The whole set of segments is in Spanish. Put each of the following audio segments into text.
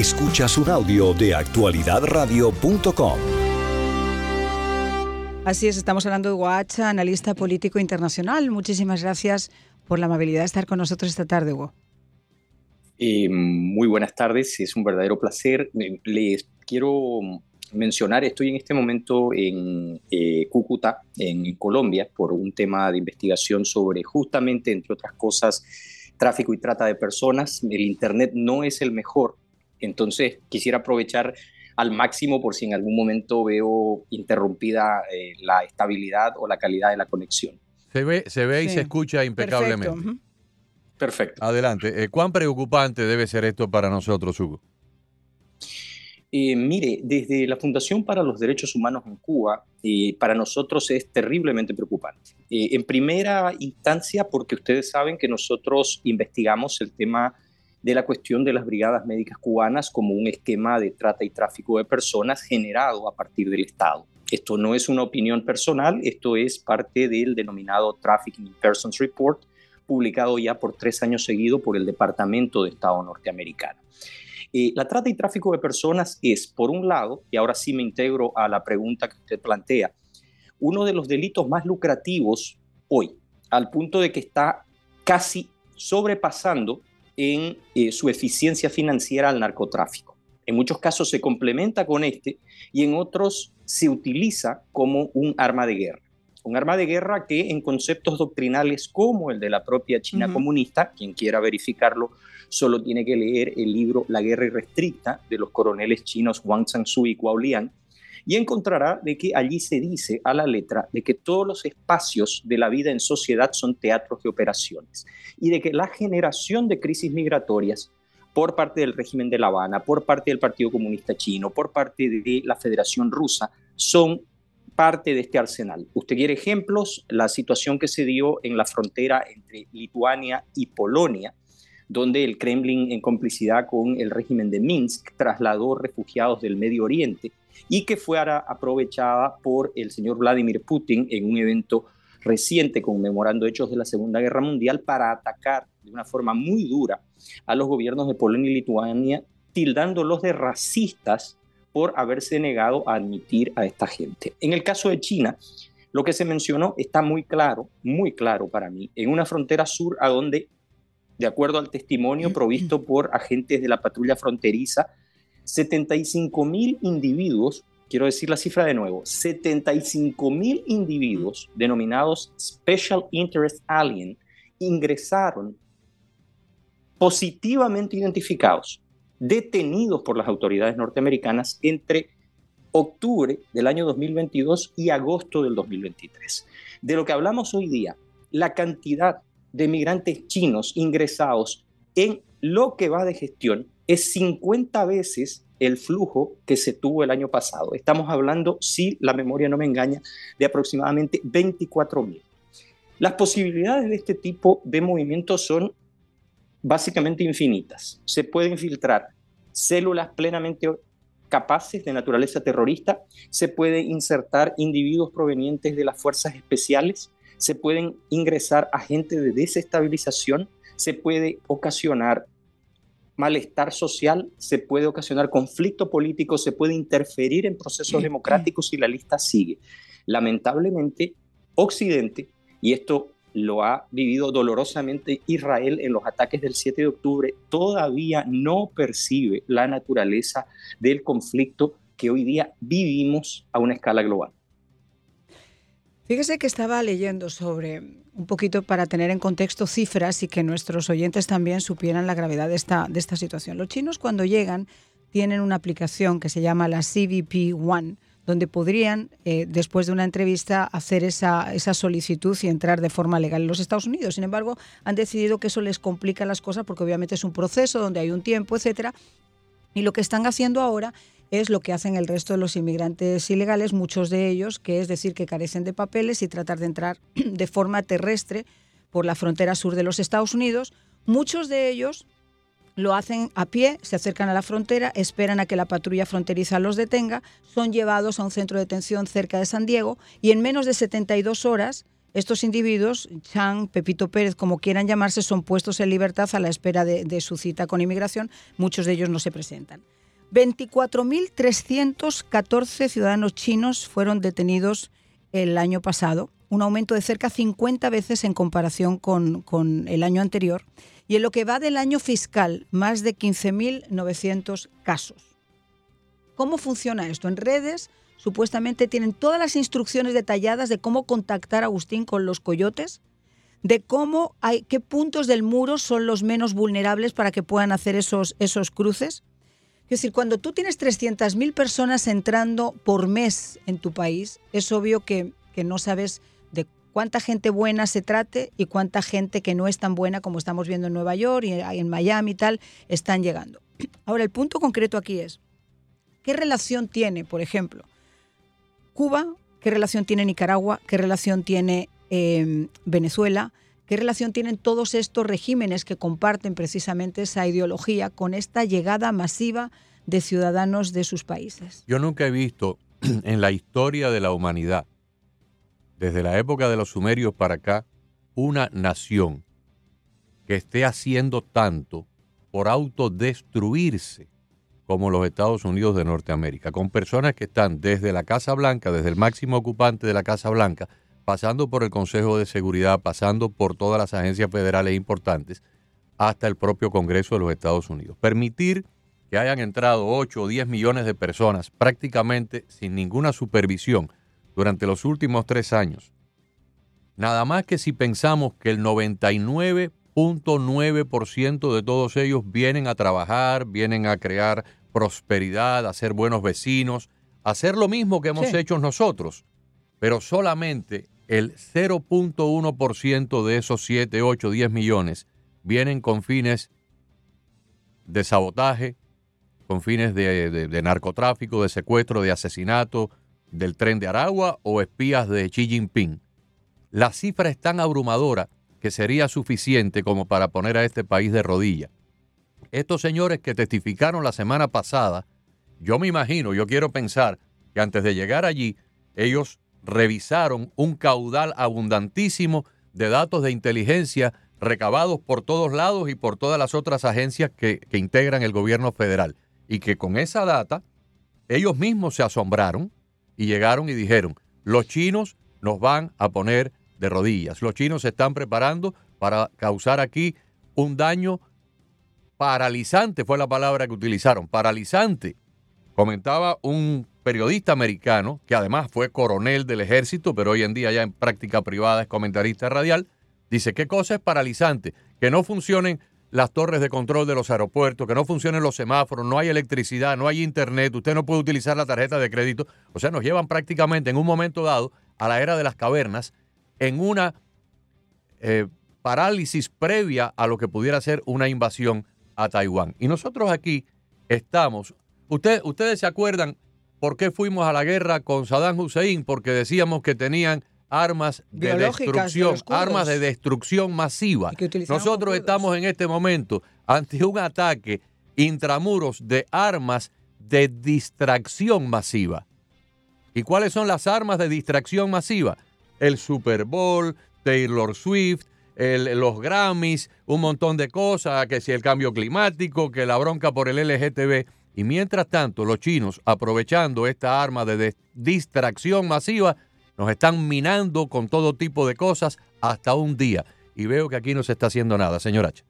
Escuchas un audio de actualidadradio.com. Así es, estamos hablando de Guacha, analista político internacional. Muchísimas gracias por la amabilidad de estar con nosotros esta tarde, Hugo. Eh, muy buenas tardes, es un verdadero placer. Les quiero mencionar, estoy en este momento en eh, Cúcuta, en Colombia, por un tema de investigación sobre justamente, entre otras cosas, tráfico y trata de personas. El Internet no es el mejor, entonces quisiera aprovechar al máximo por si en algún momento veo interrumpida eh, la estabilidad o la calidad de la conexión. Se ve, se ve y se escucha impecablemente. Perfecto. Adelante. Eh, ¿Cuán preocupante debe ser esto para nosotros, Hugo? Eh, mire, desde la Fundación para los Derechos Humanos en Cuba, eh, para nosotros es terriblemente preocupante. en primera instancia, porque ustedes saben que nosotros investigamos el tema de la cuestión de las brigadas médicas cubanas como un esquema de trata y tráfico de personas generado a partir del Estado. Esto no es una opinión personal, esto es parte del denominado Trafficking Persons Report, publicado ya por tres años seguidos por el Departamento de Estado norteamericano. Eh, la trata y tráfico de personas es, por un lado, y ahora sí me integro a la pregunta que usted plantea, uno de los delitos más lucrativos hoy, al punto de que está casi sobrepasando en eh, su eficiencia financiera al narcotráfico. En muchos casos se complementa con este y en otros se utiliza como un arma de guerra un arma de guerra que en conceptos doctrinales como el de la propia China comunista, quien quiera verificarlo, solo tiene que leer el libro La guerra irrestricta de los coroneles chinos Wang Changsu y Guo Liang, y encontrará de que allí se dice a la letra de que todos los espacios de la vida en sociedad son teatros de operaciones y de que la generación de crisis migratorias por parte del régimen de La Habana, por parte del Partido Comunista Chino, por parte de la Federación Rusa, son parte de este arsenal. Usted quiere ejemplos, la situación que se dio en la frontera entre Lituania y Polonia, donde el Kremlin, en complicidad con el régimen de Minsk, trasladó refugiados del Medio Oriente y que fuera aprovechada por el señor Vladimir Putin en un evento reciente conmemorando hechos de la Segunda Guerra Mundial para atacar de una forma muy dura a los gobiernos de Polonia y Lituania, tildándolos de racistas por haberse negado a admitir a esta gente. En el caso de China, lo que se mencionó está muy claro, muy claro para mí, en una frontera sur a donde, de acuerdo al testimonio provisto por agentes de la patrulla fronteriza, 75 mil individuos, quiero decir la cifra de nuevo, 75 mil individuos denominados Special Interest Alien ingresaron positivamente identificados detenidos por las autoridades norteamericanas entre octubre del año 2022 y agosto del 2023. De lo que hablamos hoy día, la cantidad de migrantes chinos ingresados en lo que va de gestión es 50 veces el flujo que se tuvo el año pasado. Estamos hablando, si la memoria no me engaña, de aproximadamente 24 mil. Las posibilidades de este tipo de movimientos son básicamente infinitas. Se pueden filtrar células plenamente capaces de naturaleza terrorista, se pueden insertar individuos provenientes de las fuerzas especiales, se pueden ingresar agentes de desestabilización, se puede ocasionar malestar social, se puede ocasionar conflicto político, se puede interferir en procesos democráticos y la lista sigue. Lamentablemente, Occidente, y esto lo ha vivido dolorosamente Israel en los ataques del 7 de octubre, todavía no percibe la naturaleza del conflicto que hoy día vivimos a una escala global. Fíjese que estaba leyendo sobre un poquito para tener en contexto cifras y que nuestros oyentes también supieran la gravedad de esta, de esta situación. Los chinos cuando llegan tienen una aplicación que se llama la CVP One, donde podrían, eh, después de una entrevista, hacer esa, esa solicitud y entrar de forma legal en los Estados Unidos. Sin embargo, han decidido que eso les complica las cosas porque obviamente es un proceso donde hay un tiempo, etcétera. Y lo que están haciendo ahora es lo que hacen el resto de los inmigrantes ilegales, muchos de ellos, que es decir que carecen de papeles y tratar de entrar de forma terrestre por la frontera sur de los Estados Unidos. Muchos de ellos lo hacen a pie, se acercan a la frontera, esperan a que la patrulla fronteriza los detenga, son llevados a un centro de detención cerca de San Diego y en menos de 72 horas Estos individuos, Chang, Pepito Pérez, como quieran llamarse, son puestos en libertad a la espera de su cita con inmigración. Muchos de ellos no se presentan. 24.314 ciudadanos chinos fueron detenidos el año pasado, un aumento de cerca 50 veces en comparación con, el año anterior. Y en lo que va del año fiscal, más de 15.900 casos. ¿Cómo funciona esto? En redes supuestamente tienen todas las instrucciones detalladas de cómo contactar a Agustín con los coyotes, de cómo hay, qué puntos del muro son los menos vulnerables para que puedan hacer esos, esos cruces. Es decir, cuando tú tienes 300.000 personas entrando por mes en tu país, es obvio que, que no sabes de cuánta gente buena se trate y cuánta gente que no es tan buena como estamos viendo en Nueva York y en Miami y tal, están llegando. Ahora, el punto concreto aquí es, ¿qué relación tiene, por ejemplo, Cuba, qué relación tiene Nicaragua, qué relación tiene eh, Venezuela, qué relación tienen todos estos regímenes que comparten precisamente esa ideología con esta llegada masiva de ciudadanos de sus países. Yo nunca he visto en la historia de la humanidad, desde la época de los sumerios para acá, una nación que esté haciendo tanto por autodestruirse como los Estados Unidos de Norteamérica, con personas que están desde la Casa Blanca, desde el máximo ocupante de la Casa Blanca, pasando por el Consejo de Seguridad, pasando por todas las agencias federales importantes, hasta el propio Congreso de los Estados Unidos. Permitir que hayan entrado 8 o 10 millones de personas prácticamente sin ninguna supervisión durante los últimos tres años. Nada más que si pensamos que el 99.9% de todos ellos vienen a trabajar, vienen a crear prosperidad, a ser buenos vecinos, hacer lo mismo que hemos hecho nosotros, pero solamente el 0.1% de esos 7, 8, 10 millones vienen con fines de sabotaje, con fines de, narcotráfico, de secuestro, de asesinato del tren de Aragua o espías de Xi Jinping. La cifra es tan abrumadora que sería suficiente como para poner a este país de rodillas estos señores que testificaron la semana pasada, yo me imagino, yo quiero pensar que antes de llegar allí, ellos revisaron un caudal abundantísimo de datos de inteligencia recabados por todos lados y por todas las otras agencias que, integran el gobierno federal. Y que con esa data, ellos mismos se asombraron y llegaron y dijeron, los chinos nos van a poner de rodillas. Los chinos se están preparando para causar aquí un daño paralizante fue la palabra que utilizaron, paralizante. Comentaba un periodista americano, que además fue coronel del ejército, pero hoy en día ya en práctica privada es comentarista radial, dice, ¿qué cosa es paralizante? Que no funcionen las torres de control de los aeropuertos, que no funcionen los semáforos, no hay electricidad, no hay internet, usted no puede utilizar la tarjeta de crédito. O sea, nos llevan prácticamente en un momento dado a la era de las cavernas, en una eh, parálisis previa a lo que pudiera ser una invasión a Taiwán. Y nosotros aquí estamos, ustedes se acuerdan por qué fuimos a la guerra con Saddam Hussein, porque decíamos que tenían armas de destrucción, armas de destrucción masiva. Nosotros estamos en este momento ante un ataque intramuros de armas de distracción masiva. ¿Y cuáles son las armas de distracción masiva? El Super Bowl, Taylor Swift, los Grammys, un montón de cosas, que si el cambio climático, que la bronca por el LGTB. Y mientras tanto, los chinos, aprovechando esta arma de distracción masiva, nos están minando con todo tipo de cosas hasta un día. Y veo que aquí no se está haciendo nada, señor H.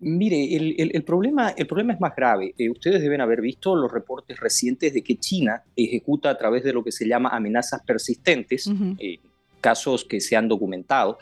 Mire, el, problema, el problema es más grave. Eh, ustedes deben haber visto los reportes recientes de que China ejecuta a través de lo que se llama amenazas persistentes, eh, casos que se han documentado,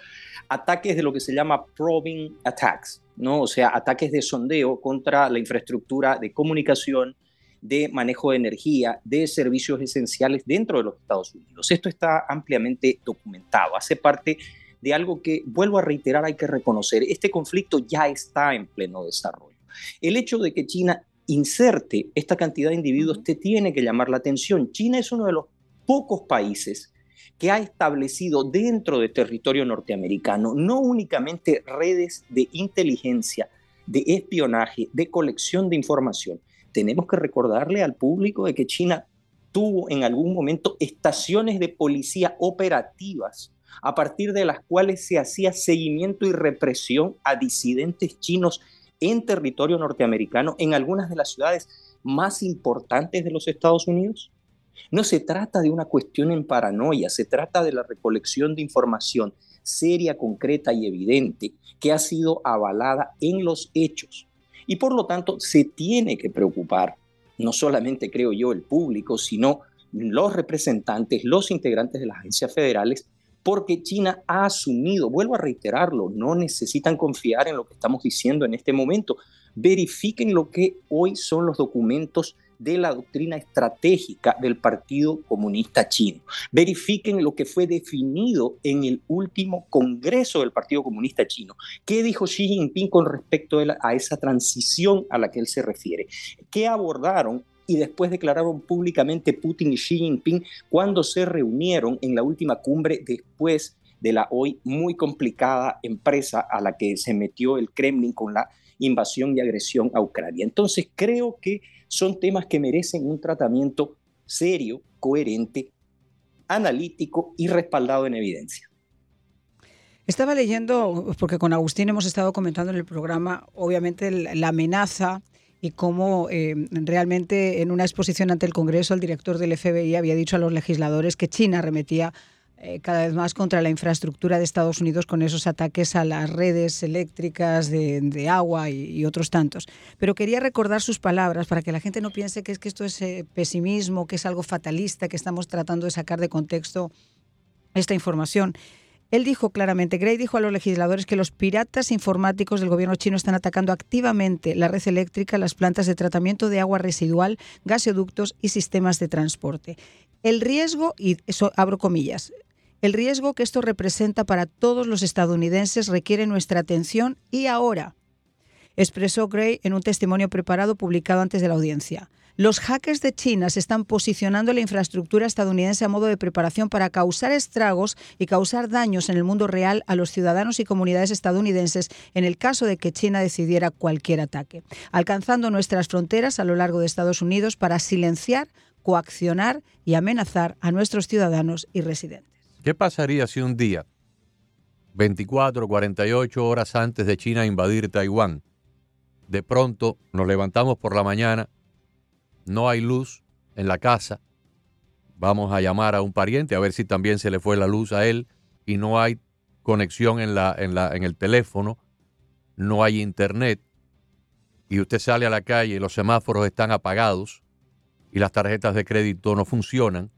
ataques de lo que se llama probing attacks, ¿no? o sea, ataques de sondeo contra la infraestructura de comunicación, de manejo de energía, de servicios esenciales dentro de los Estados Unidos. Esto está ampliamente documentado, hace parte de algo que, vuelvo a reiterar, hay que reconocer. Este conflicto ya está en pleno desarrollo. El hecho de que China inserte esta cantidad de individuos te tiene que llamar la atención. China es uno de los pocos países que ha establecido dentro de territorio norteamericano no únicamente redes de inteligencia, de espionaje, de colección de información. Tenemos que recordarle al público de que China tuvo en algún momento estaciones de policía operativas a partir de las cuales se hacía seguimiento y represión a disidentes chinos en territorio norteamericano en algunas de las ciudades más importantes de los Estados Unidos? No se trata de una cuestión en paranoia, se trata de la recolección de información seria, concreta y evidente que ha sido avalada en los hechos. Y por lo tanto se tiene que preocupar, no solamente creo yo el público, sino los representantes, los integrantes de las agencias federales, porque China ha asumido, vuelvo a reiterarlo, no necesitan confiar en lo que estamos diciendo en este momento. Verifiquen lo que hoy son los documentos de la doctrina estratégica del Partido Comunista Chino. Verifiquen lo que fue definido en el último Congreso del Partido Comunista Chino. ¿Qué dijo Xi Jinping con respecto a esa transición a la que él se refiere? ¿Qué abordaron y después declararon públicamente Putin y Xi Jinping cuando se reunieron en la última cumbre después de la hoy muy complicada empresa a la que se metió el Kremlin con la invasión y agresión a Ucrania. Entonces creo que son temas que merecen un tratamiento serio, coherente, analítico y respaldado en evidencia. Estaba leyendo, porque con Agustín hemos estado comentando en el programa, obviamente, la amenaza y cómo eh, realmente en una exposición ante el Congreso el director del FBI había dicho a los legisladores que China remetía eh, cada vez más contra la infraestructura de Estados Unidos con esos ataques a las redes eléctricas de, agua y, otros tantos. Pero quería recordar sus palabras para que la gente no piense que es que esto es eh, pesimismo, que es algo fatalista, que estamos tratando de sacar de contexto esta información. Él dijo claramente, Gray dijo a los legisladores que los piratas informáticos del gobierno chino están atacando activamente la red eléctrica, las plantas de tratamiento de agua residual, gasoductos y sistemas de transporte. El riesgo, y eso abro comillas, el riesgo que esto representa para todos los estadounidenses requiere nuestra atención y ahora, expresó Gray en un testimonio preparado publicado antes de la audiencia. Los hackers de China se están posicionando la infraestructura estadounidense a modo de preparación para causar estragos y causar daños en el mundo real a los ciudadanos y comunidades estadounidenses en el caso de que China decidiera cualquier ataque, alcanzando nuestras fronteras a lo largo de Estados Unidos para silenciar, coaccionar y amenazar a nuestros ciudadanos y residentes. ¿Qué pasaría si un día, 24, 48 horas antes de China invadir Taiwán, de pronto nos levantamos por la mañana, no hay luz en la casa, vamos a llamar a un pariente a ver si también se le fue la luz a él y no hay conexión en, la, en, la, en el teléfono, no hay internet y usted sale a la calle y los semáforos están apagados y las tarjetas de crédito no funcionan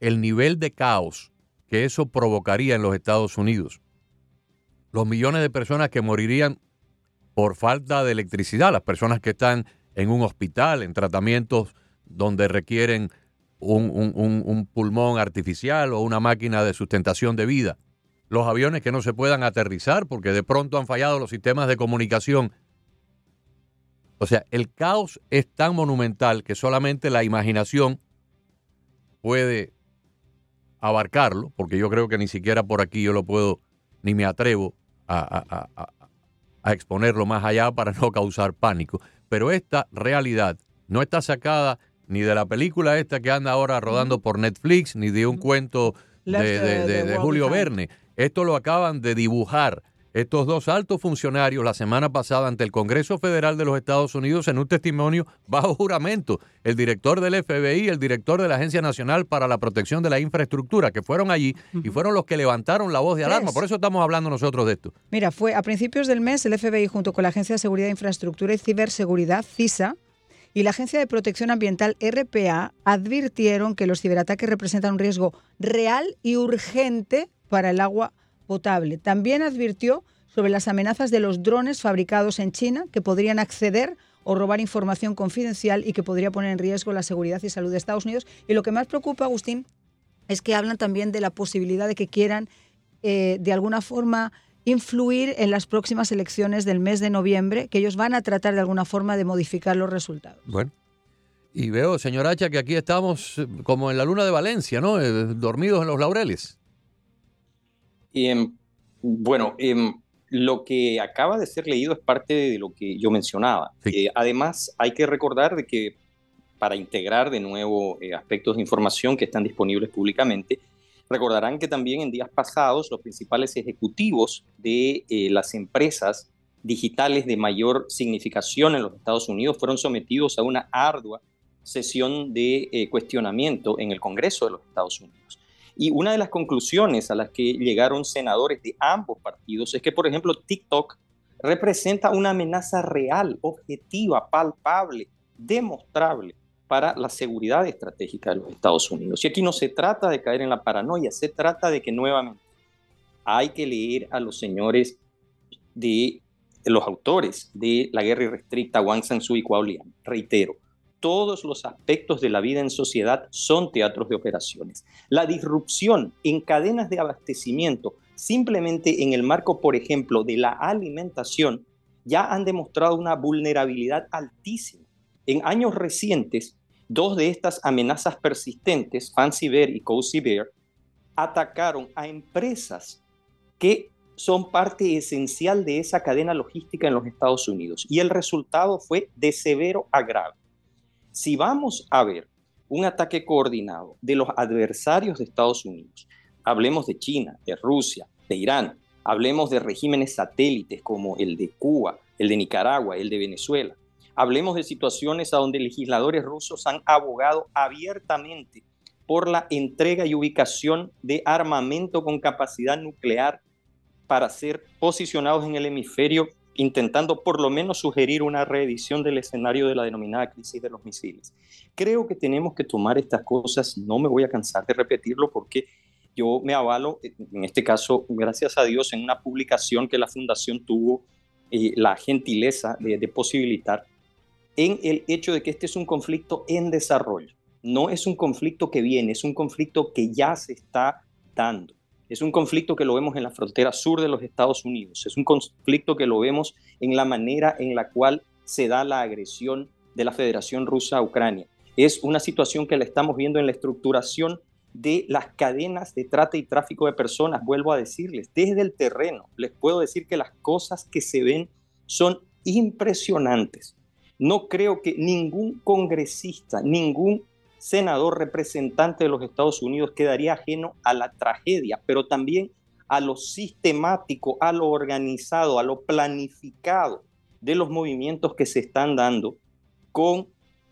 el nivel de caos que eso provocaría en los Estados Unidos, los millones de personas que morirían por falta de electricidad, las personas que están en un hospital, en tratamientos donde requieren un, pulmón artificial o una máquina de sustentación de vida, los aviones que no se puedan aterrizar porque de pronto han fallado los sistemas de comunicación. O sea, el caos es tan monumental que solamente la imaginación puede abarcarlo, porque yo creo que ni siquiera por aquí yo lo puedo, ni me atrevo a, exponerlo más allá para no causar pánico. Pero esta realidad no está sacada ni de la película esta que anda ahora rodando por Netflix, ni de un cuento de Julio Verne. Esto lo acaban de dibujar estos dos altos funcionarios la semana pasada ante el Congreso Federal de los Estados Unidos en un testimonio bajo juramento. El director del FBI, el director de la Agencia Nacional para la Protección de la Infraestructura, que fueron allí y fueron los que levantaron la voz de alarma. Por eso estamos hablando nosotros de esto. Mira, fue a principios del mes el FBI junto con la Agencia de Seguridad de Infraestructura y Ciberseguridad, CISA, y la Agencia de Protección Ambiental, RPA, advirtieron que los ciberataques representan un riesgo real y urgente para el agua potable. También advirtió sobre las amenazas de los drones fabricados en China que podrían acceder o robar información confidencial y que podría poner en riesgo la seguridad y salud de Estados Unidos. Y lo que más preocupa, Agustín, es que hablan también de la posibilidad de que quieran, eh, de alguna forma, influir en las próximas elecciones del mes de noviembre, que ellos van a tratar de alguna forma de modificar los resultados. Bueno. Y veo, señor Hacha, que aquí estamos como en la luna de Valencia, ¿no? Eh, dormidos en los laureles. Em, bueno, em, lo que acaba de ser leído es parte de lo que yo mencionaba. Eh, además, hay que recordar de que para integrar de nuevo eh, aspectos de información que están disponibles públicamente, Recordarán que también en días pasados los principales ejecutivos de eh, las empresas digitales de mayor significación en los Estados Unidos fueron sometidos a una ardua sesión de cuestionamiento en el Congreso de los Estados Unidos. Y una de las conclusiones a las que llegaron senadores de ambos partidos es que, por ejemplo, TikTok representa una amenaza real, objetiva, palpable, demostrable para la seguridad estratégica de los Estados Unidos. Y aquí no se trata de caer en la paranoia, se trata de que nuevamente hay que leer a los señores de los autores de la guerra irrestricta, Wang Sansu y Lian. Reitero, todos los aspectos de la vida en sociedad son teatros de operaciones. La disrupción en cadenas de abastecimiento, simplemente en el marco, por ejemplo, de la alimentación, ya han demostrado una vulnerabilidad altísima. En años recientes, dos de estas amenazas persistentes, Fancy Bear y Cozy Bear, atacaron a empresas que son parte esencial de esa cadena logística en los Estados Unidos. Y el resultado fue de severo agravo. Si vamos a ver un ataque coordinado de los adversarios de Estados Unidos, hablemos de China, de Rusia, de Irán, hablemos de regímenes satélites como el de Cuba, el de Nicaragua, el de Venezuela, hablemos de situaciones a donde legisladores rusos han abogado abiertamente por la entrega y ubicación de armamento con capacidad nuclear para ser posicionados en el hemisferio, intentando por lo menos sugerir una reedición del escenario de la denominada crisis de los misiles. Creo que tenemos que tomar estas cosas, no me voy a cansar de repetirlo porque yo me avalo, en este caso, gracias a Dios, en una publicación que la Fundación tuvo eh, la gentileza de, de posibilitar, en el hecho de que este es un conflicto en desarrollo. No es un conflicto que viene, es un conflicto que ya se está dando. Es un conflicto que lo vemos en la frontera sur de los Estados Unidos. Es un conflicto que lo vemos en la manera en la cual se da la agresión de la Federación Rusa a Ucrania. Es una situación que la estamos viendo en la estructuración de las cadenas de trata y tráfico de personas. Vuelvo a decirles, desde el terreno, les puedo decir que las cosas que se ven son impresionantes. No creo que ningún congresista, ningún senador representante de los Estados Unidos quedaría ajeno a la tragedia, pero también a lo sistemático, a lo organizado, a lo planificado de los movimientos que se están dando con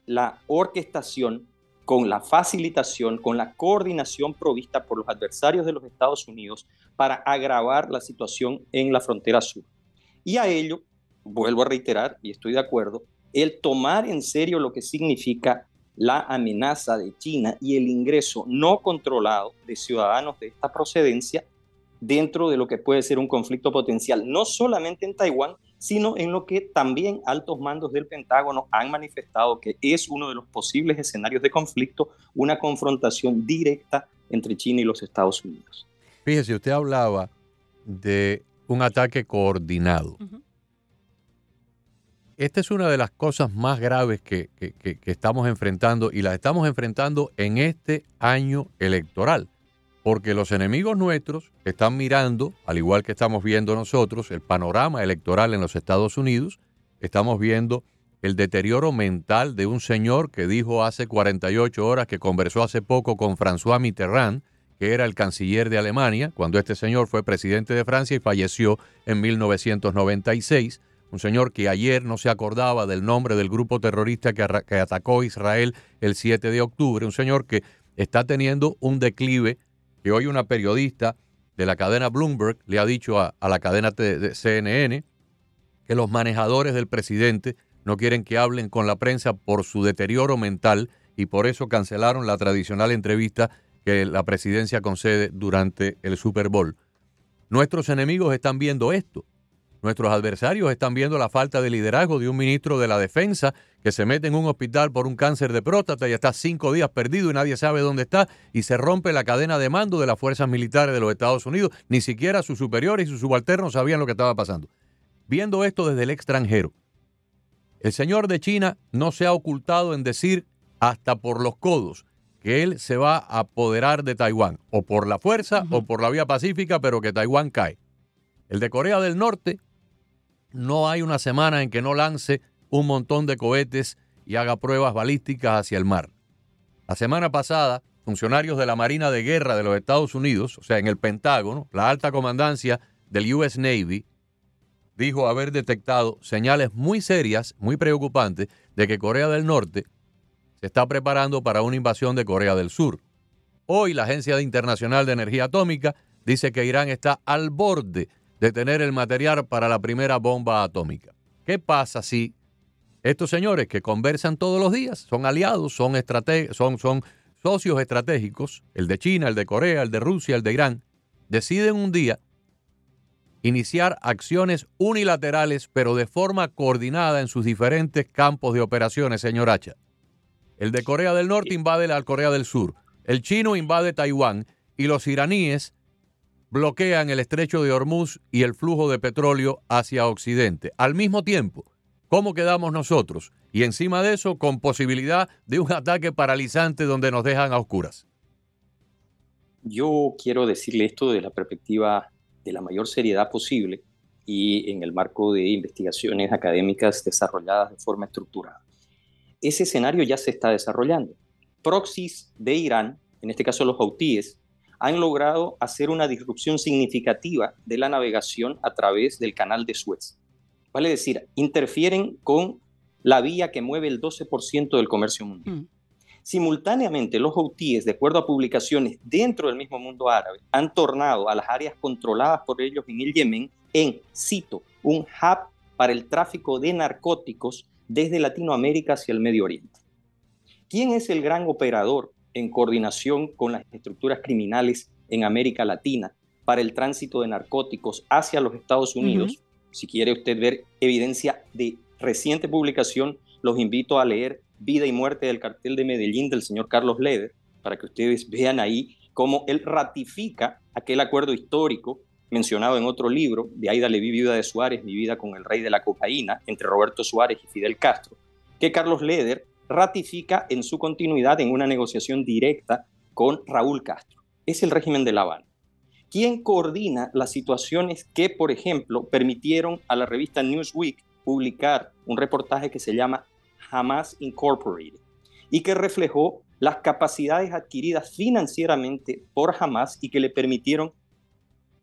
la orquestación, con la facilitación, con la coordinación provista por los adversarios de los Estados Unidos para agravar la situación en la frontera sur. Y a ello, vuelvo a reiterar, y estoy de acuerdo, el tomar en serio lo que significa la amenaza de China y el ingreso no controlado de ciudadanos de esta procedencia dentro de lo que puede ser un conflicto potencial, no solamente en Taiwán, sino en lo que también altos mandos del Pentágono han manifestado que es uno de los posibles escenarios de conflicto, una confrontación directa entre China y los Estados Unidos. Fíjese, usted hablaba de un ataque coordinado. Esta es una de las cosas más graves que, estamos enfrentando y las estamos enfrentando en este año electoral, porque los enemigos nuestros están mirando, al igual que estamos viendo nosotros, el panorama electoral en los Estados Unidos, estamos viendo el deterioro mental de un señor que dijo hace 48 horas que conversó hace poco con François Mitterrand, que era el canciller de Alemania, cuando este señor fue presidente de Francia y falleció en 1996 un señor que ayer no se acordaba del nombre del grupo terrorista que, atacó Israel el 7 de octubre, un señor que está teniendo un declive, que hoy una periodista de la cadena Bloomberg le ha dicho a, la cadena de CNN que los manejadores del presidente no quieren que hablen con la prensa por su deterioro mental y por eso cancelaron la tradicional entrevista que la presidencia concede durante el Super Bowl. Nuestros enemigos están viendo esto Nuestros adversarios están viendo la falta de liderazgo de un ministro de la Defensa que se mete en un hospital por un cáncer de próstata y está cinco días perdido y nadie sabe dónde está y se rompe la cadena de mando de las fuerzas militares de los Estados Unidos. Ni siquiera sus superiores y sus subalternos sabían lo que estaba pasando. Viendo esto desde el extranjero, el señor de China no se ha ocultado en decir hasta por los codos que él se va a apoderar de Taiwán, o por la fuerza o por la vía pacífica, pero que Taiwán cae. El de Corea del Norte no hay una semana en que no lance un montón de cohetes y haga pruebas balísticas hacia el mar. La semana pasada funcionarios de la Marina de Guerra de los Estados Unidos, o sea, en el Pentágono, la alta comandancia del US Navy, dijo haber detectado señales muy serias, muy preocupantes, de que Corea del Norte se está preparando para una invasión de Corea del Sur. Hoy la Agencia Internacional de Energía Atómica dice que Irán está al borde de tener el material para la primera bomba atómica. ¿Qué pasa si estos señores que conversan todos los días, son aliados, son, son, son socios estratégicos, el de China, el de Corea, el de Rusia, el de Irán, deciden un día iniciar acciones unilaterales, pero de forma coordinada en sus diferentes campos de operaciones, señor Hacha. El de Corea del Norte invade la Corea del Sur, el chino invade Taiwán y los iraníes bloquean el estrecho de Hormuz y el flujo de petróleo hacia Occidente. Al mismo tiempo, ¿cómo quedamos nosotros? Y encima de eso, con posibilidad de un ataque paralizante donde nos dejan a oscuras. Yo quiero decirle esto de la perspectiva de la mayor seriedad posible y en el marco de investigaciones académicas desarrolladas de forma estructurada. Ese escenario ya se está desarrollando. Proxies de Irán, en este caso los houthíes, han logrado hacer una disrupción significativa de la navegación a través del canal de Suez. Vale decir, interfieren con la vía que mueve el 12% del comercio mundial. Mm. Simultáneamente, los houthíes, de acuerdo a publicaciones dentro del mismo mundo árabe, han tornado a las áreas controladas por ellos en el Yemen en, cito, un hub para el tráfico de narcóticos desde Latinoamérica hacia el Medio Oriente. ¿Quién es el gran operador en coordinación con las estructuras criminales en América Latina para el tránsito de narcóticos hacia los Estados Unidos? Si quiere usted ver evidencia de reciente publicación, los invito a leer Vida y Muerte del Cartel de Medellín del señor Carlos Leder, para que ustedes vean ahí cómo él ratifica aquel acuerdo histórico mencionado en otro libro de Aida Leví, Viuda de Suárez, Mi vida con el rey de la cocaína, entre Roberto Suárez y Fidel Castro, que Carlos Leder ratifica en su continuidad en una negociación directa con Raúl Castro. Es el régimen de La Habana. ¿Quién coordina las situaciones que, por ejemplo, permitieron a la revista Newsweek publicar un reportaje que se llama Hamas Incorporated y que reflejó las capacidades adquiridas financieramente por Hamas y que le permitieron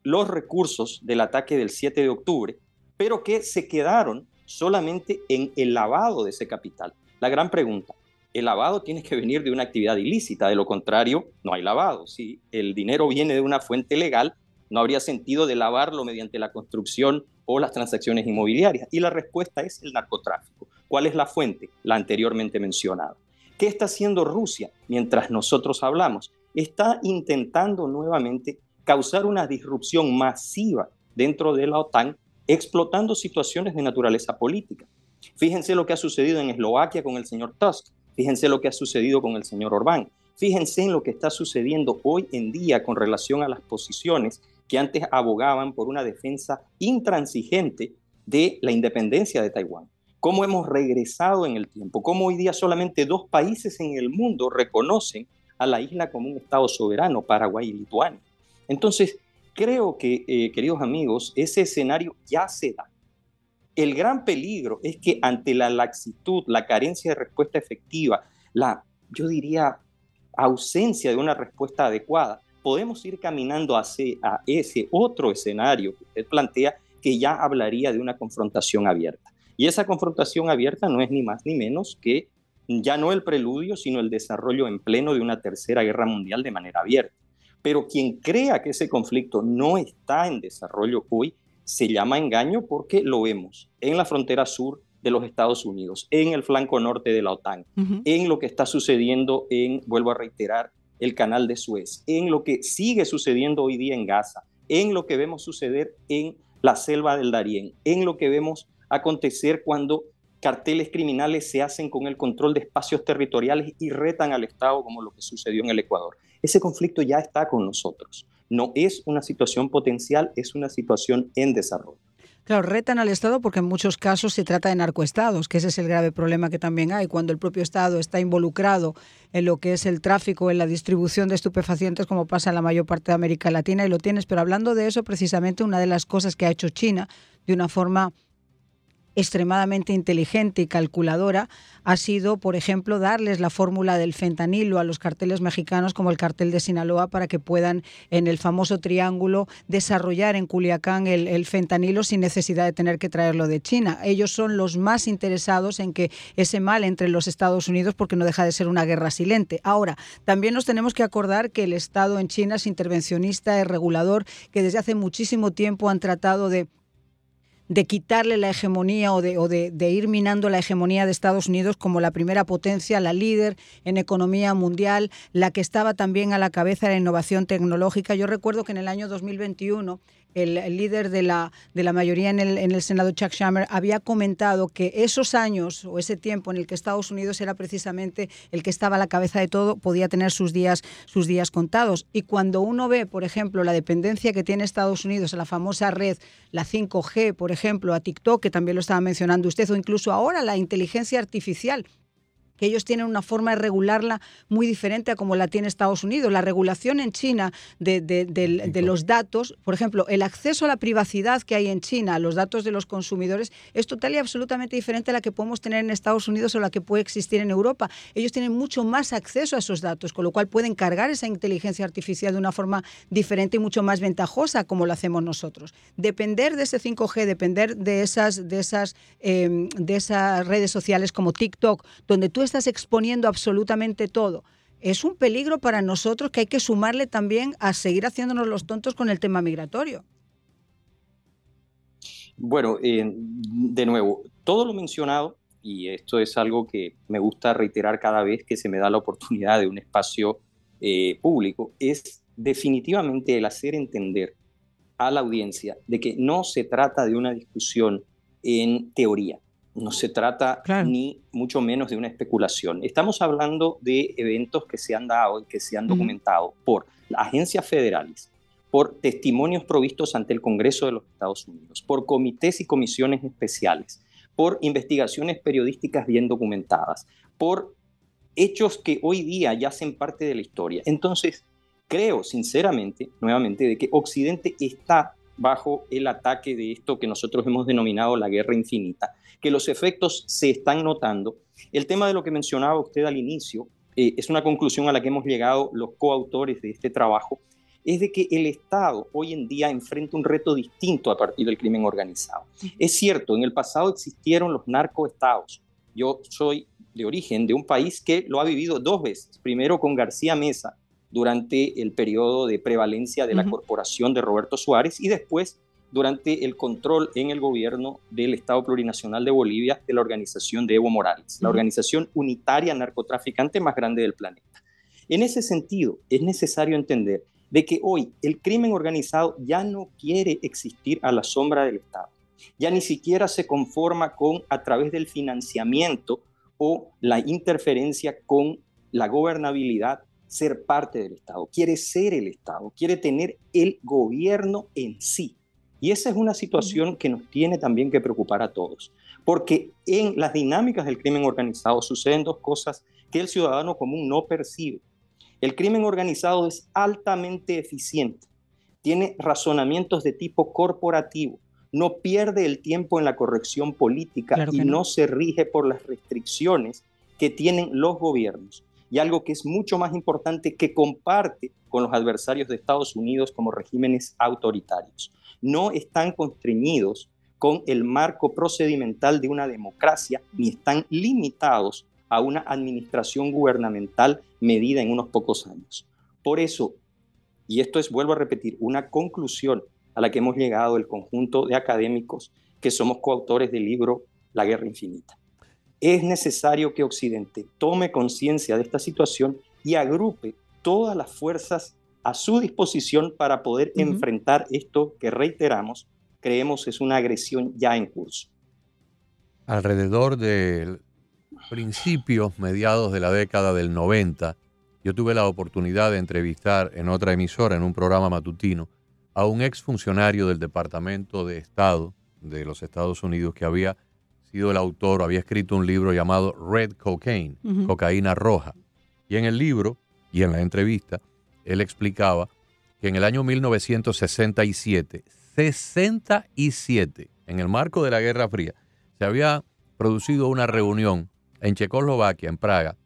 los recursos del ataque del 7 de octubre, pero que se quedaron solamente en el lavado de ese capital. La gran pregunta, el lavado tiene que venir de una actividad ilícita, de lo contrario, no hay lavado. Si el dinero viene de una fuente legal, no habría sentido de lavarlo mediante la construcción o las transacciones inmobiliarias. Y la respuesta es el narcotráfico. ¿Cuál es la fuente? La anteriormente mencionada. ¿Qué está haciendo Rusia mientras nosotros hablamos? Está intentando nuevamente causar una disrupción masiva dentro de la OTAN, explotando situaciones de naturaleza política. Fíjense lo que ha sucedido en Eslovaquia con el señor Tusk, fíjense lo que ha sucedido con el señor Orbán, fíjense en lo que está sucediendo hoy en día con relación a las posiciones que antes abogaban por una defensa intransigente de la independencia de Taiwán cómo hemos regresado en el tiempo, cómo hoy día solamente dos países en el mundo reconocen a la isla como un Estado soberano, Paraguay y Lituania. Entonces, creo que, eh, queridos amigos, ese escenario ya se da. El gran peligro es que ante la laxitud, la carencia de respuesta efectiva, la, yo diría, ausencia de una respuesta adecuada, podemos ir caminando hacia a ese otro escenario que usted plantea, que ya hablaría de una confrontación abierta. Y esa confrontación abierta no es ni más ni menos que ya no el preludio, sino el desarrollo en pleno de una tercera guerra mundial de manera abierta. Pero quien crea que ese conflicto no está en desarrollo hoy, se llama engaño porque lo vemos en la frontera sur de los Estados Unidos, en el flanco norte de la OTAN, en lo que está sucediendo en, vuelvo a reiterar, el canal de Suez, en lo que sigue sucediendo hoy día en Gaza, en lo que vemos suceder en la selva del Darién, en lo que vemos acontecer cuando carteles criminales se hacen con el control de espacios territoriales y retan al Estado como lo que sucedió en el Ecuador. Ese conflicto ya está con nosotros. No es una situación potencial, es una situación en desarrollo. Claro, retan al Estado porque en muchos casos se trata de narcoestados, que ese es el grave problema que también hay, cuando el propio Estado está involucrado en lo que es el tráfico, en la distribución de estupefacientes, como pasa en la mayor parte de América Latina, y lo tienes. Pero hablando de eso, precisamente una de las cosas que ha hecho China de una forma extremadamente inteligente y calculadora ha sido, por ejemplo, darles la fórmula del fentanilo a los carteles mexicanos como el cartel de Sinaloa para que puedan en el famoso triángulo desarrollar en Culiacán el, fentanilo sin necesidad de tener que traerlo de China. Ellos son los más interesados en que ese mal entre los Estados Unidos porque no deja de ser una guerra silente. Ahora, también nos tenemos que acordar que el Estado en China es intervencionista, es regulador, que desde hace muchísimo tiempo han tratado de de quitarle la hegemonía o, de, o de, ir minando la hegemonía de Estados Unidos como la primera potencia, la líder en economía mundial, la que estaba también a la cabeza de la innovación tecnológica. Yo recuerdo que en el año 2021 el, líder de la, de la mayoría en el, en el Senado, Chuck Schumer, había comentado que esos años o ese tiempo en el que Estados Unidos era precisamente el que estaba a la cabeza de todo, podía tener sus días, sus días contados. Y cuando uno ve, por ejemplo, la dependencia que tiene Estados Unidos a la famosa red, la 5G, por ejemplo, a TikTok, que también lo estaba mencionando usted, o incluso ahora la inteligencia artificial, que ellos tienen una forma de regularla muy diferente a como la tiene Estados Unidos. La regulación en China de, los datos, por ejemplo, el acceso a la privacidad que hay en China, a los datos de los consumidores, es total y absolutamente diferente a la que podemos tener en Estados Unidos o la que puede existir en Europa. Ellos tienen mucho más acceso a esos datos, con lo cual pueden cargar esa inteligencia artificial de una forma diferente y mucho más ventajosa como lo hacemos nosotros. Depender de ese 5G, depender de esas, de esas, em, de esas redes sociales como TikTok, donde tú estás exponiendo absolutamente todo. Es un peligro para nosotros que hay que sumarle también a seguir haciéndonos los tontos con el tema migratorio. Bueno, eh, de nuevo, todo lo mencionado, y esto es algo que me gusta reiterar cada vez que se me da la oportunidad de un espacio eh, público, es definitivamente el hacer entender a la audiencia de que no se trata de una discusión en teoría, no se trata ni mucho menos de una especulación. Estamos hablando de eventos que se han dado y que se han documentado por agencias federales, por testimonios provistos ante el Congreso de los Estados Unidos, por comités y comisiones especiales, por investigaciones periodísticas bien documentadas, por hechos que hoy día ya hacen parte de la historia. Entonces, creo sinceramente, nuevamente, de que Occidente está bajo el ataque de esto que nosotros hemos denominado la guerra infinita, que los efectos se están notando. El tema de lo que mencionaba usted al inicio eh, es una conclusión a la que hemos llegado los coautores de este trabajo, es de que el Estado hoy en día enfrenta un reto distinto a partir del crimen organizado. Es cierto, en el pasado existieron los narcoestados. Yo soy de origen de un país que lo ha vivido dos veces, primero con García Mesa durante el periodo de prevalencia de la corporación de Roberto Suárez y después durante el control en el gobierno del Estado Plurinacional de Bolivia de la organización de Evo Morales, la organización unitaria narcotraficante más grande del planeta. En ese sentido, es necesario entender de que hoy el crimen organizado ya no quiere existir a la sombra del Estado. Ya ni siquiera se conforma con a través del financiamiento o la interferencia con la gobernabilidad ser parte del Estado, quiere ser el Estado, quiere tener el gobierno en sí. Y esa es una situación que nos tiene también que preocupar a todos, porque en las dinámicas del crimen organizado suceden dos cosas que el ciudadano común no percibe. El crimen organizado es altamente eficiente, tiene razonamientos de tipo corporativo, no pierde el tiempo en la corrección política y no se rige por las restricciones que tienen los gobiernos y algo que es mucho más importante que comparte con los adversarios de Estados Unidos como regímenes autoritarios. No están constreñidos con el marco procedimental de una democracia ni están limitados a una administración gubernamental medida en unos pocos años. Por eso, y esto es, vuelvo a repetir, una conclusión a la que hemos llegado el conjunto de académicos que somos coautores del libro La Guerra Infinita. Es necesario que Occidente tome conciencia de esta situación y agrupe todas las fuerzas a su disposición para poder enfrentar esto que reiteramos, creemos es una agresión ya en curso. Alrededor de principios, mediados de la década del 90, yo tuve la oportunidad de entrevistar en otra emisora, en un programa matutino, a un exfuncionario del Departamento de Estado de los Estados Unidos que había sido el autor, había escrito un libro llamado Red Cocaine, cocaína roja. Y en el libro y en la entrevista, él explicaba que en el año 1967, 67, en el marco de la Guerra Fría, se había producido una reunión en Checoslovaquia, en Praga,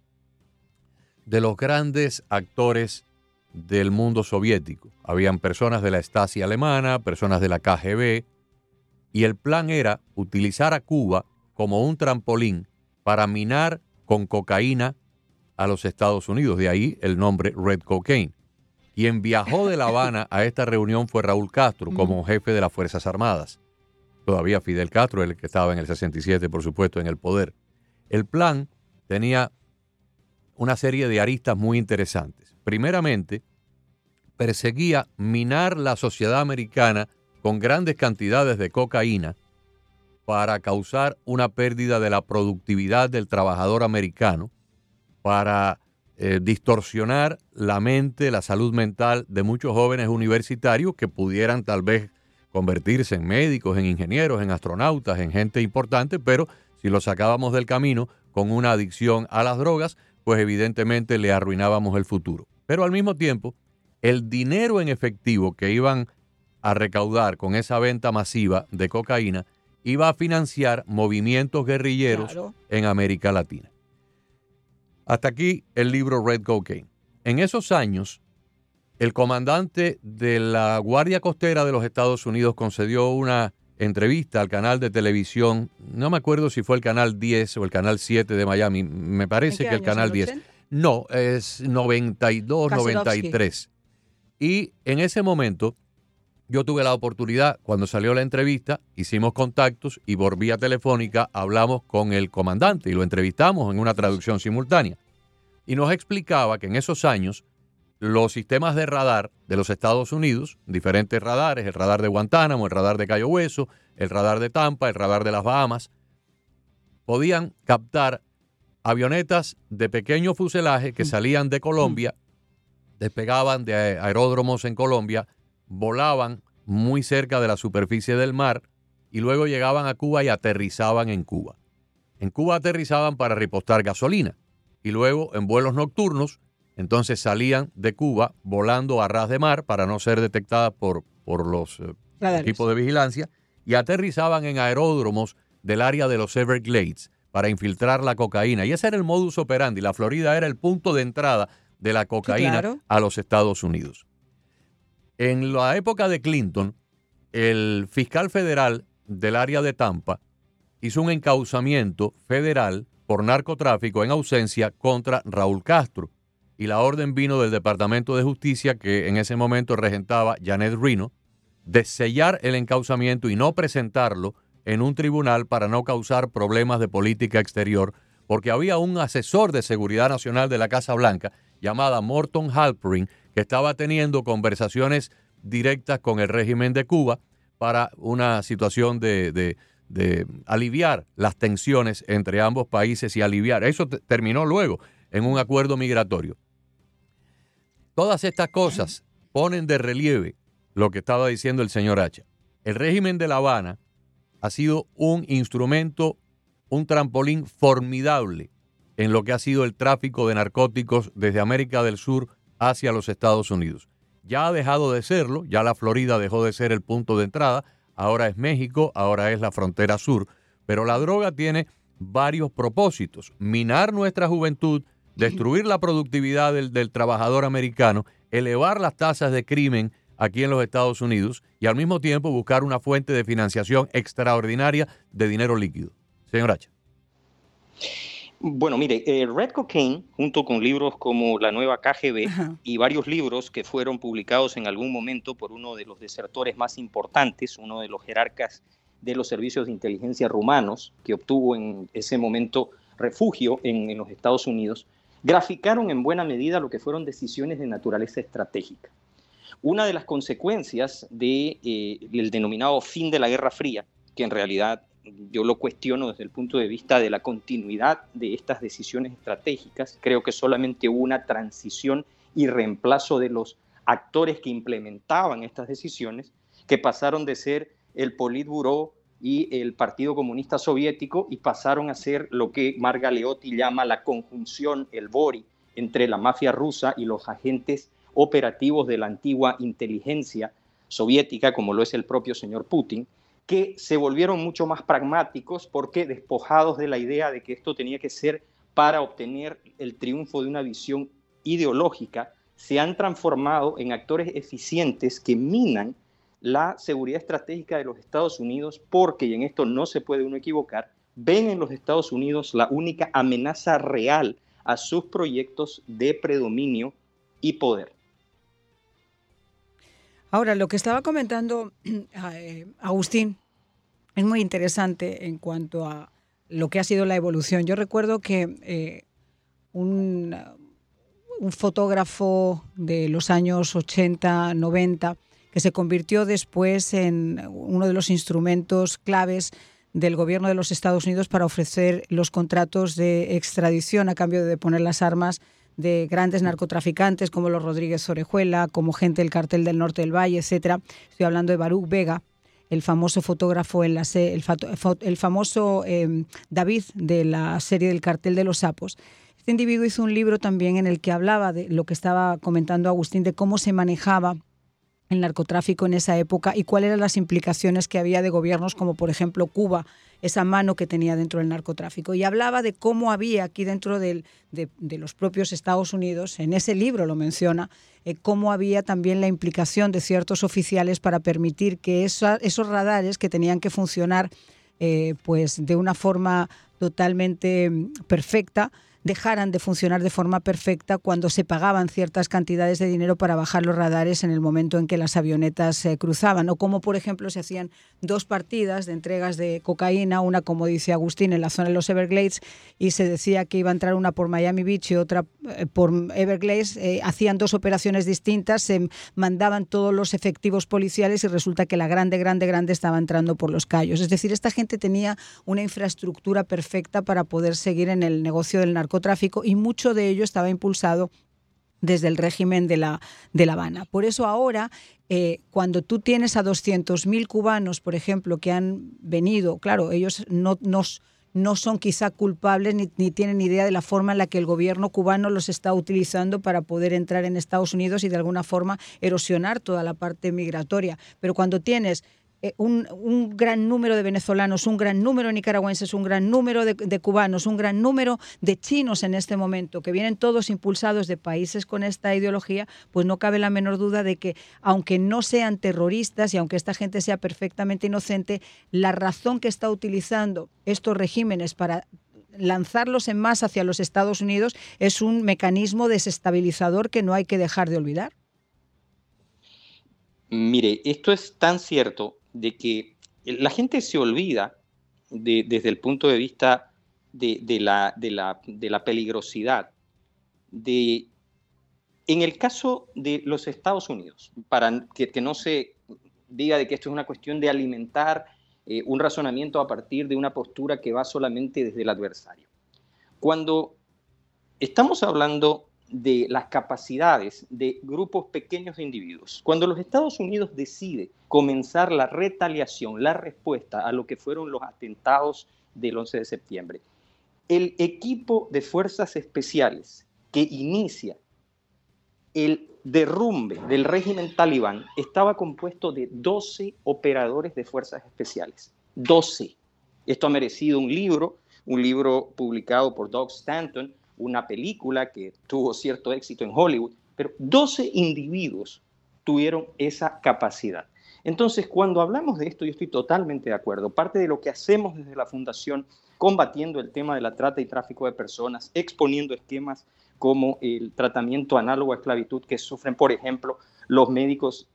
de los grandes actores del mundo soviético. Habían personas de la Stasi alemana, personas de la KGB, y el plan era utilizar a Cuba como un trampolín para minar con cocaína a los Estados Unidos, de ahí el nombre Red Cocaine. Quien viajó de La Habana a esta reunión fue Raúl Castro como jefe de las Fuerzas Armadas. Todavía Fidel Castro, el que estaba en el 67, por supuesto, en el poder. El plan tenía una serie de aristas muy interesantes. Primeramente, perseguía minar la sociedad americana con grandes cantidades de cocaína para causar una pérdida de la productividad del trabajador americano, para eh, distorsionar la mente, la salud mental de muchos jóvenes universitarios que pudieran tal vez convertirse en médicos, en ingenieros, en astronautas, en gente importante, pero si los sacábamos del camino con una adicción a las drogas, pues evidentemente le arruinábamos el futuro. Pero al mismo tiempo, el dinero en efectivo que iban a recaudar con esa venta masiva de cocaína iba a financiar movimientos guerrilleros en América Latina. Hasta aquí el libro Red Cocaine. En esos años, el comandante de la Guardia Costera de los Estados Unidos concedió una entrevista al canal de televisión, no me acuerdo si fue el canal 10 o el canal 7 de Miami, me parece que el canal 10. No, es 92, 93. Y en ese momento yo tuve la oportunidad, cuando salió la entrevista, hicimos contactos y por vía telefónica hablamos con el comandante y lo entrevistamos en una traducción simultánea. Y nos explicaba que en esos años los sistemas de radar de los Estados Unidos, diferentes radares, el radar de Guantánamo, el radar de Cayo Hueso, el radar de Tampa, el radar de las Bahamas, podían captar avionetas de pequeño fuselaje que mm. salían de Colombia, mm. despegaban de aeródromos en Colombia, volaban muy cerca de la superficie del mar y luego llegaban a Cuba y aterrizaban en Cuba. En Cuba aterrizaban para repostar gasolina y luego en vuelos nocturnos entonces salían de Cuba volando a ras de mar para no ser detectadas por, por los eh, equipos de vigilancia y aterrizaban en aeródromos del área de los Everglades para infiltrar la cocaína. Y ese era el modus operandi. La Florida era el punto de entrada de la cocaína a los Estados Unidos. En la época de Clinton, el fiscal federal del área de Tampa hizo un encauzamiento federal por narcotráfico en ausencia contra Raúl Castro. Y la orden vino del Departamento de Justicia que en ese momento regentaba Janet Reno, de sellar el encauzamiento y no presentarlo en un tribunal para no causar problemas de política exterior, porque había un asesor de seguridad nacional de la Casa Blanca llamada Morton Halperin que estaba teniendo conversaciones directas con el régimen de Cuba para una situación de, aliviar las tensiones entre ambos países y aliviar. Eso terminó luego en un acuerdo migratorio. Todas estas cosas ponen de relieve lo que estaba diciendo el señor Hacha. El régimen de La Habana ha sido un instrumento, un trampolín formidable en lo que ha sido el tráfico de narcóticos desde América del Sur hacia los Estados Unidos. Ya ha dejado de serlo, ya la Florida dejó de ser el punto de entrada, ahora es México, ahora es la frontera sur, pero la droga tiene varios propósitos, minar nuestra juventud, destruir la productividad del, trabajador americano, elevar las tasas de crimen aquí en los Estados Unidos y al mismo tiempo buscar una fuente de financiación extraordinaria de dinero líquido. Señor Hacha. Bueno, mire, eh, Red Cocaine, junto con libros como La Nueva KGB y varios libros que fueron publicados en algún momento por uno de los desertores más importantes, uno de los jerarcas de los servicios de inteligencia rumanos, que obtuvo en ese momento refugio en los Estados Unidos, graficaron en buena medida lo que fueron decisiones de naturaleza estratégica. Una de las consecuencias del de, eh, denominado fin de la Guerra Fría, que en realidad yo lo cuestiono desde el punto de vista de la continuidad de estas decisiones estratégicas, creo que solamente hubo una transición y reemplazo de los actores que implementaban estas decisiones, que pasaron de ser el Politburo y el Partido Comunista Soviético y pasaron a ser lo que Margaleotti llama la conjunción, el BORI, entre la mafia rusa y los agentes operativos de la antigua inteligencia soviética, como lo es el propio señor Putin, que se volvieron mucho más pragmáticos porque despojados de la idea de que esto tenía que ser para obtener el triunfo de una visión ideológica, se han transformado en actores eficientes que minan la seguridad estratégica de los Estados Unidos porque, y en esto no se puede uno equivocar, ven en los Estados Unidos la única amenaza real a sus proyectos de predominio y poder. Ahora, lo que estaba comentando eh, Agustín es muy interesante en cuanto a lo que ha sido la evolución. Yo recuerdo que eh, un, un fotógrafo de los años 80, 90, que se convirtió después en uno de los instrumentos claves del gobierno de los Estados Unidos para ofrecer los contratos de extradición a cambio de poner las armas de grandes narcotraficantes como los Rodríguez Orejuela, como gente del cartel del norte del Valle, etcétera. Estoy hablando de Baruch Vega, el famoso fotógrafo en la el, el famoso em, David de la serie del cartel de los sapos. Este individuo hizo un libro también en el que hablaba de lo que estaba comentando Agustín de cómo se manejaba el narcotráfico en esa época y cuáles eran las implicaciones que había de gobiernos como por ejemplo Cuba, esa mano que tenía dentro del narcotráfico. Y hablaba de cómo había aquí dentro de, los propios Estados Unidos, en ese libro lo menciona, eh, cómo había también la implicación de ciertos oficiales para permitir que esos radares que tenían que funcionar eh, pues de una forma totalmente mm, perfecta, dejaran de funcionar de forma perfecta cuando se pagaban ciertas cantidades de dinero para bajar los radares en el momento en que las avionetas se cruzaban, o como por ejemplo se hacían dos partidas de entregas de cocaína, una como dice Agustín en la zona de los Everglades, y se decía que iba a entrar una por Miami Beach y otra eh, por Everglades, eh, hacían dos operaciones distintas, se mandaban todos los efectivos policiales y resulta que la grande, grande, grande estaba entrando por los callos. Es decir, esta gente tenía una infraestructura perfecta para poder seguir en el negocio del narcotráfico tráfico y mucho de ello estaba impulsado desde el régimen de La, de la Habana. Por eso ahora, eh, cuando tú tienes a 200.000 cubanos, por ejemplo, que han venido, claro, ellos no, no son quizá culpables ni, ni, tienen idea de la forma en la que el gobierno cubano los está utilizando para poder entrar en Estados Unidos y de alguna forma erosionar toda la parte migratoria. Pero cuando tienes eh, un, gran número de venezolanos, un gran número de nicaragüenses, un gran número de, cubanos, un gran número de chinos en este momento, que vienen todos impulsados de países con esta ideología, pues no cabe la menor duda de que, aunque no sean terroristas y aunque esta gente sea perfectamente inocente, la razón que está utilizando estos regímenes para lanzarlos en masa hacia los Estados Unidos es un mecanismo desestabilizador que no hay que dejar de olvidar. Mire, esto es tan cierto de que la gente se olvida desde el punto de vista de, la, de, la, peligrosidad de en el caso de los Estados Unidos, para que, no se diga de que esto es una cuestión de alimentar eh, un razonamiento a partir de una postura que va solamente desde el adversario. Cuando estamos hablando de las capacidades de grupos pequeños de individuos. Cuando los Estados Unidos decide comenzar la retaliación, la respuesta a lo que fueron los atentados del 11 de septiembre, el equipo de fuerzas especiales que inicia el derrumbe del régimen talibán estaba compuesto de 12 operadores de fuerzas especiales. 12. Esto ha merecido un libro, un libro publicado por Doug Stanton, una película que tuvo cierto éxito en Hollywood, pero 12 individuos tuvieron esa capacidad. Entonces, cuando hablamos de esto, yo estoy totalmente de acuerdo. Parte de lo que hacemos desde la Fundación, combatiendo el tema de la trata y tráfico de personas, exponiendo esquemas como el tratamiento análogo a esclavitud que sufren, por ejemplo, los médicos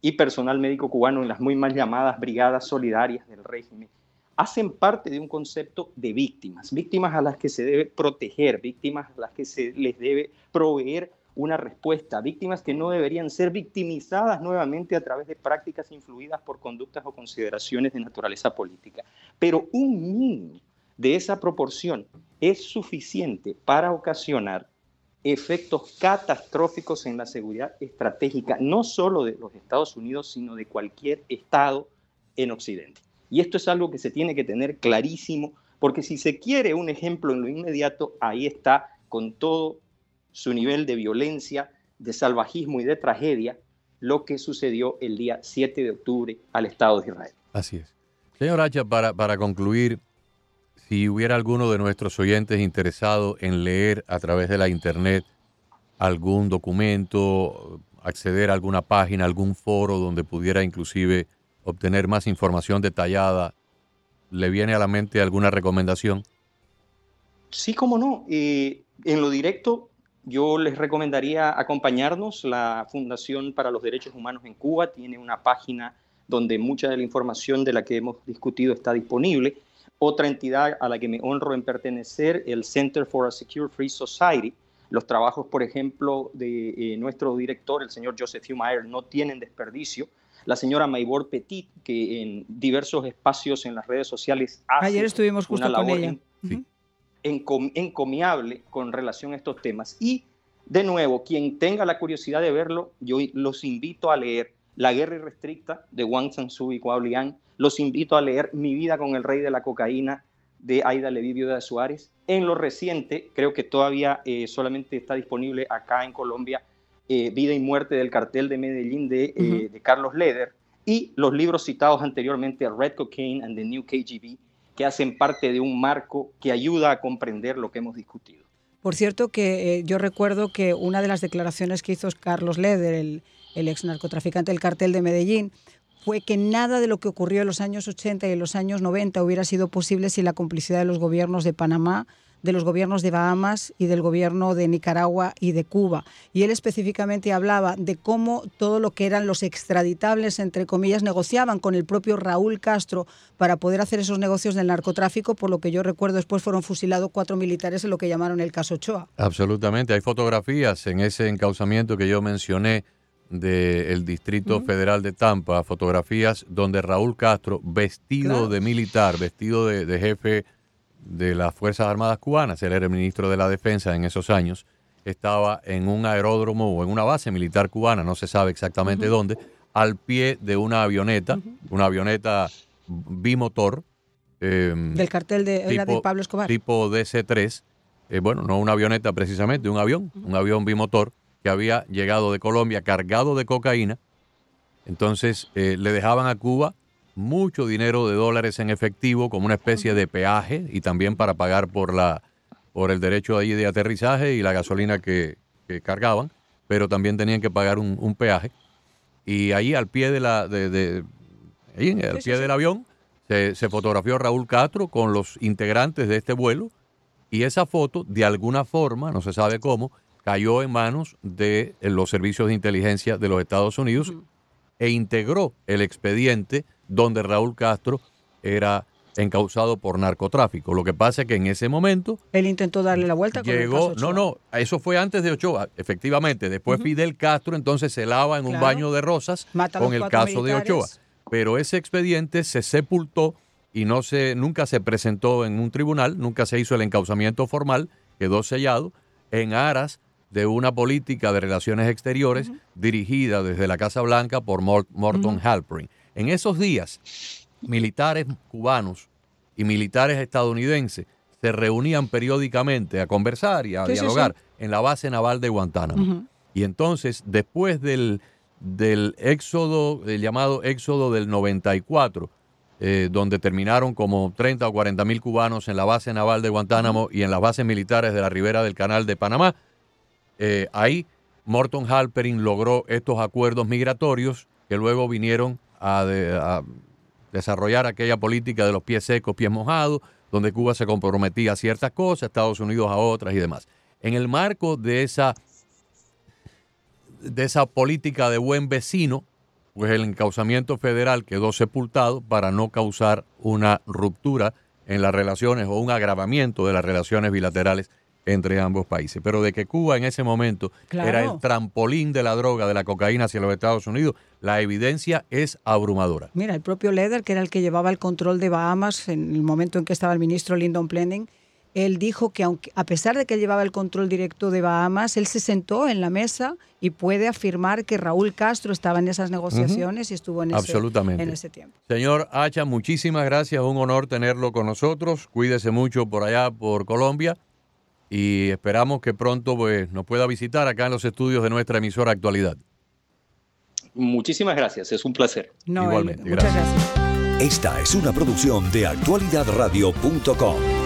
y personal médico cubano en las muy mal llamadas brigadas solidarias del régimen, hacen parte de un concepto de víctimas, víctimas a las que se debe proteger, víctimas a las que se les debe proveer una respuesta, víctimas que no deberían ser victimizadas nuevamente a través de prácticas influidas por conductas o consideraciones de naturaleza política. Pero un mínimo de esa proporción es suficiente para ocasionar efectos catastróficos en la seguridad estratégica, no solo de los Estados Unidos, sino de cualquier Estado en Occidente. Y esto es algo que se tiene que tener clarísimo, porque si se quiere un ejemplo en lo inmediato, ahí está con todo su nivel de violencia, de salvajismo y de tragedia, lo que sucedió el día 7 de octubre al Estado de Israel. Así es. Señor Hacha, para, para concluir, si hubiera alguno de nuestros oyentes interesado en leer a través de la Internet algún documento, acceder a alguna página, algún foro donde pudiera inclusive obtener más información detallada, ¿le viene a la mente alguna recomendación? Sí, cómo no. Eh, en lo directo, yo les recomendaría acompañarnos. La Fundación para los Derechos Humanos en Cuba tiene una página donde mucha de la información de la que hemos discutido está disponible. Otra entidad a la que me honro en pertenecer, el Center for a Secure Free Society. Los trabajos, por ejemplo, de eh, nuestro director, el señor Joseph Humayer, no tienen desperdicio. La señora Maybor Petit, que en diversos espacios en las redes sociales hace Ayer estuvimos justo con ella. encomiable con relación a estos temas. Y, de nuevo, quien tenga la curiosidad de verlo, yo los invito a leer La guerra irrestricta de Wang Sansu y Liang. Los invito a leer Mi vida con el rey de la cocaína de Aida Levivio de Suárez. En lo reciente, creo que todavía eh, solamente está disponible acá en Colombia, eh, Vida y Muerte del Cartel de Medellín de, eh, de, Carlos Leder y los libros citados anteriormente, Red Cocaine and the New KGB, que hacen parte de un marco que ayuda a comprender lo que hemos discutido. Por cierto, que yo recuerdo que una de las declaraciones que hizo Carlos Leder, el, el ex narcotraficante del cartel de Medellín, fue que nada de lo que ocurrió en los años 80 y en los años 90 hubiera sido posible sin la complicidad de los gobiernos de Panamá, de los gobiernos de Bahamas y del gobierno de Nicaragua y de Cuba. Y él específicamente hablaba de cómo todo lo que eran los extraditables, entre comillas, negociaban con el propio Raúl Castro para poder hacer esos negocios del narcotráfico, por lo que yo recuerdo después fueron fusilados cuatro militares en lo que llamaron el caso Ochoa. Absolutamente, hay fotografías en ese encauzamiento que yo mencioné del Distrito Federal de Tampa, fotografías donde Raúl Castro, vestido de militar, vestido de, jefe de las Fuerzas Armadas cubanas, él era el ministro de la Defensa en esos años, estaba en un aeródromo o en una base militar cubana, no se sabe exactamente dónde, al pie de una avioneta, una avioneta bimotor. Em, Del cartel de, de Pablo Escobar. Tipo DC-3, eh, bueno, no una avioneta precisamente, un avión, un avión bimotor que había llegado de Colombia cargado de cocaína. Entonces eh, le dejaban a Cuba mucho dinero de dólares en efectivo como una especie de peaje y también para pagar por, la, por el derecho ahí de aterrizaje y la gasolina que, cargaban, pero también tenían que pagar un, peaje. Y ahí al pie de la de, ahí, al pie del avión se, se fotografió Raúl Castro con los integrantes de este vuelo y esa foto de alguna forma, no se sabe cómo, cayó en manos de los servicios de inteligencia de los Estados Unidos e integró el expediente donde Raúl Castro era encausado por narcotráfico. Lo que pasa es que en ese momento... Él intentó darle la vuelta. Llegó, no, no, eso fue antes de Ochoa, efectivamente. Después Fidel Castro entonces se lava en un baño de rosas con el caso de Ochoa. Pero ese expediente se sepultó y no se, nunca se presentó en un tribunal, nunca se hizo el encausamiento formal, quedó sellado en aras de una política de relaciones exteriores dirigida desde la Casa Blanca por Morton Halperin. En esos días, militares cubanos y militares estadounidenses se reunían periódicamente a conversar y a dialogar en la base naval de Guantánamo. Y entonces, después del, del éxodo, el llamado éxodo del 94, eh, donde terminaron como 30 o 40 mil cubanos en la base naval de Guantánamo y en las bases militares de la ribera del Canal de Panamá, eh, ahí Morton Halperin logró estos acuerdos migratorios que luego vinieron a, desarrollar aquella política de los pies secos, pies mojados, donde Cuba se comprometía a ciertas cosas, Estados Unidos a otras y demás. En el marco de esa, de esa política de buen vecino, pues el encauzamiento federal quedó sepultado para no causar una ruptura en las relaciones o un agravamiento de las relaciones bilaterales entre ambos países. Pero de que Cuba en ese momento era el trampolín de la droga, de la cocaína hacia los Estados Unidos, la evidencia es abrumadora. Mira, el propio Leder, que era el que llevaba el control de Bahamas en el momento en que estaba el ministro Lyndon Planning, él dijo que aunque, a pesar de que él llevaba el control directo de Bahamas, él se sentó en la mesa y puede afirmar que Raúl Castro estaba en esas negociaciones y estuvo en ese, en ese tiempo. Señor Hacha, muchísimas gracias, un honor tenerlo con nosotros. Cuídese mucho por allá, por Colombia y esperamos que pronto pues, nos pueda visitar acá en los estudios de nuestra emisora Actualidad. Muchísimas gracias, es un placer. No, Igualmente, gracias. muchas gracias. Esta es una producción de Actualidad actualidadradio.com.